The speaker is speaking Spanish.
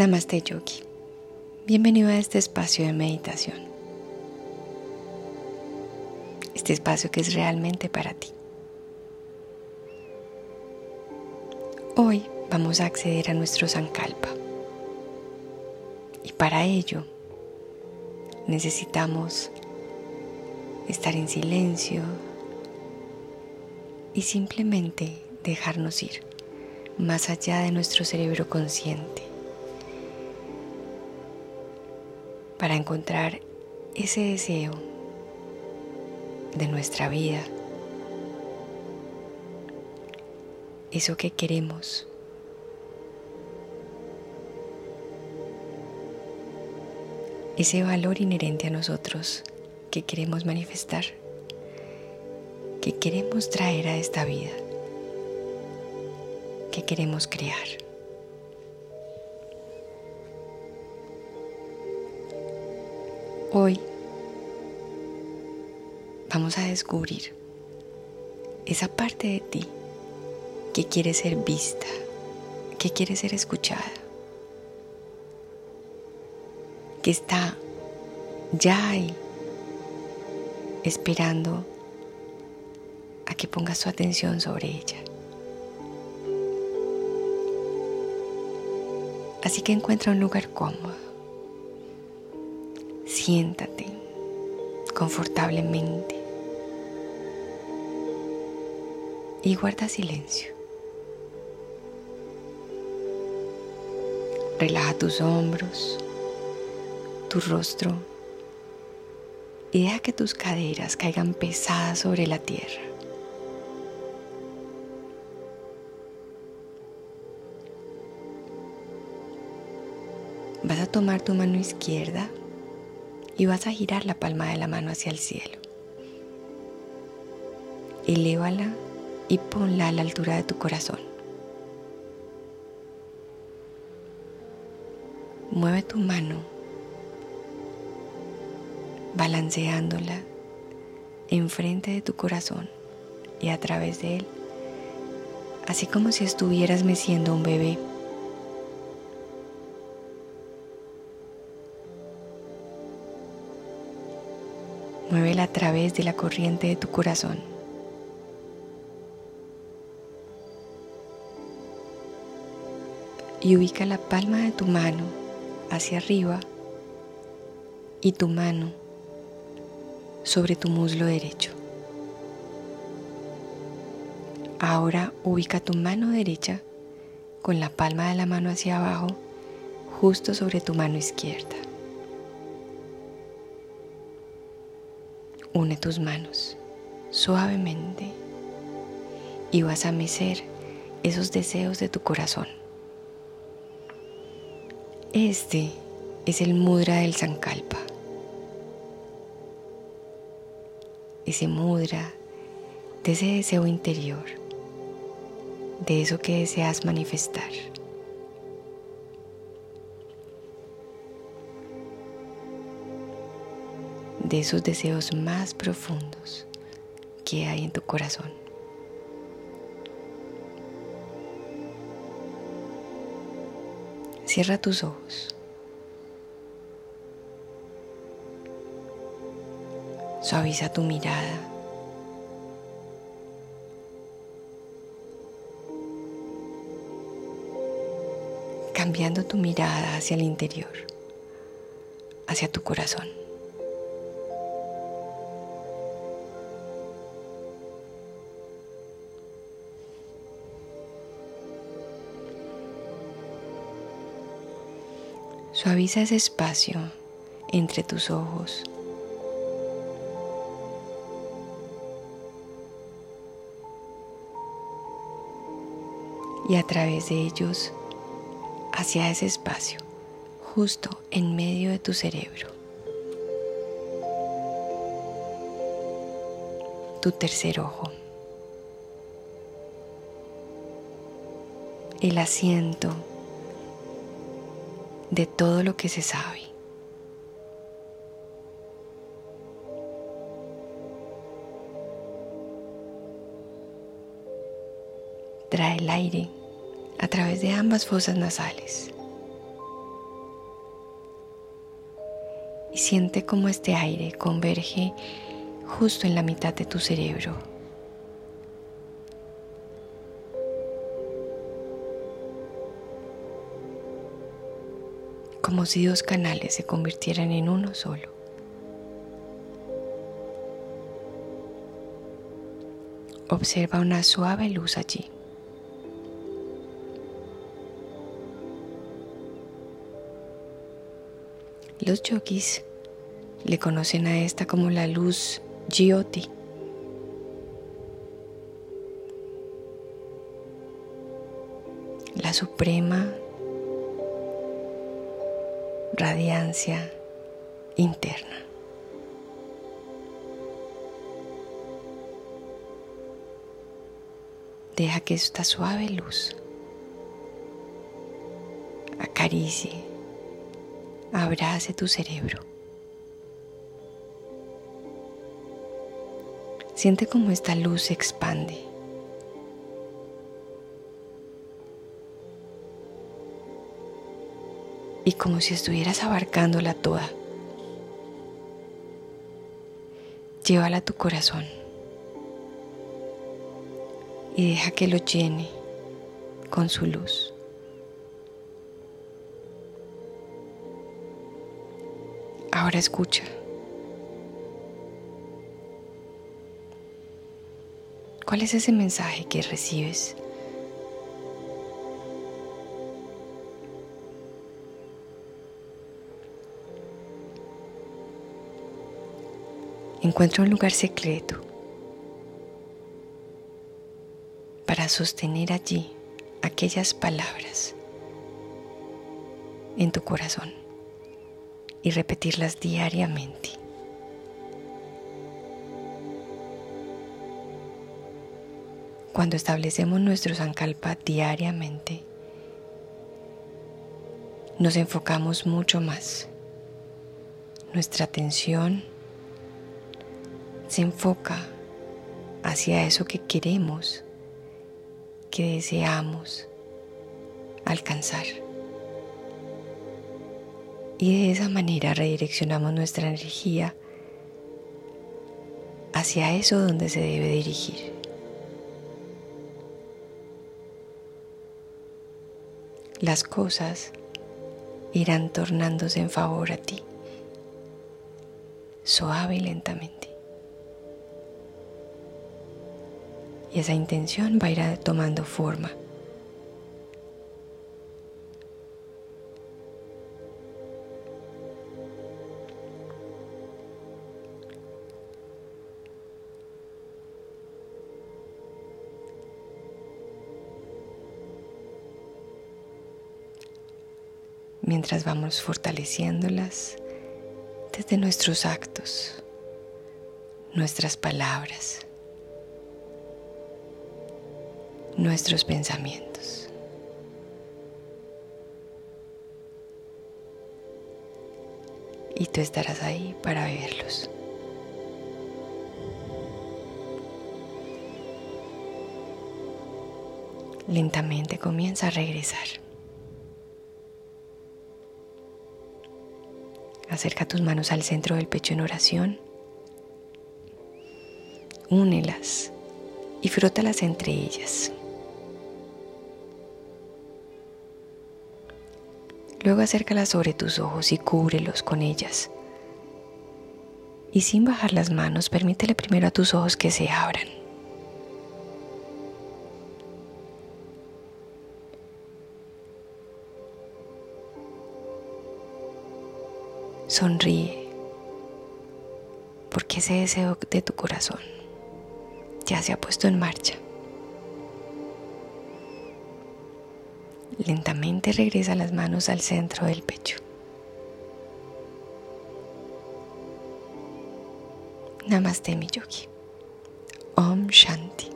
Namaste Yogi. Bienvenido a este espacio de meditación. Este espacio que es realmente para ti. Hoy vamos a acceder a nuestro Sankalpa. Y para ello necesitamos estar en silencio y simplemente dejarnos ir más allá de nuestro cerebro consciente para encontrar ese deseo de nuestra vida, eso que queremos. Ese valor inherente a nosotros que queremos manifestar, que queremos traer a esta vida, que queremos crear. Hoy vamos a descubrir esa parte de ti que quiere ser vista, que quiere ser escuchada, que está ya ahí esperando a que pongas tu atención sobre ella. Así que encuentra un lugar cómodo Siéntate confortablemente y guarda silencio. Relaja tus hombros, tu rostro y deja que tus caderas caigan pesadas sobre la tierra. Vas a tomar tu mano izquierda y vas a girar la palma de la mano hacia el cielo. Elévala y ponla a la altura de tu corazón. Mueve tu mano balanceándola enfrente de tu corazón y a través de él, así como si estuvieras meciendo un bebé. Muévela a través de la corriente de tu corazón. Y ubica la palma de tu mano hacia arriba y tu mano sobre tu muslo derecho. Ahora ubica tu mano derecha con la palma de la mano hacia abajo justo sobre tu mano izquierda. Une tus manos suavemente y vas a mecer esos deseos de tu corazón. Este es el mudra del Sankalpa. Ese mudra de ese deseo interior, de eso que deseas manifestar. De esos deseos más profundos que hay en tu corazón. Cierra tus ojos. Suaviza tu mirada. Cambiando tu mirada hacia el interior, hacia tu corazón. Suaviza ese espacio entre tus ojos. Y a través de ellos hacia ese espacio, justo en medio de tu cerebro. Tu tercer ojo. El asiento de todo lo que se sabe. Trae el aire a través de ambas fosas nasales. Y siente cómo este aire converge justo en la mitad de tu cerebro Como si dos canales se convirtieran en uno solo. Observa una suave luz allí. Los yogis le conocen a esta como la luz Jyoti. La suprema radiancia interna. Deja que esta suave luz acaricie abrace tu cerebro. Siente como esta luz se expande. Y como si estuvieras abarcándola toda. Llévala a tu corazón. Y deja que lo llene con su luz. Ahora escucha. ¿Cuál es ese mensaje que recibes? Encuentra un lugar secreto para sostener allí aquellas palabras en tu corazón y repetirlas diariamente. Cuando establecemos nuestro sankalpa diariamente, nos enfocamos mucho más. Nuestra atención se enfoca hacia eso que queremos, que deseamos alcanzar y de esa manera redireccionamos nuestra energía hacia eso donde se debe dirigir. Las cosas irán tornándose en favor a ti, suave y lentamente. Y esa intención va a ir tomando forma. Mientras vamos fortaleciéndolas desde nuestros actos, nuestras palabras, nuestros pensamientos. Y tú estarás ahí para verlos. Lentamente comienza a regresar. Acerca tus manos al centro del pecho en oración. Únelas y frótalas entre ellas. Luego acércalas sobre tus ojos y cúbrelos con ellas. Y sin bajar las manos, permítele primero a tus ojos que se abran. Sonríe, porque ese deseo de tu corazón ya se ha puesto en marcha. Lentamente regresa las manos al centro del pecho. Namaste mi yogi. Om Shanti.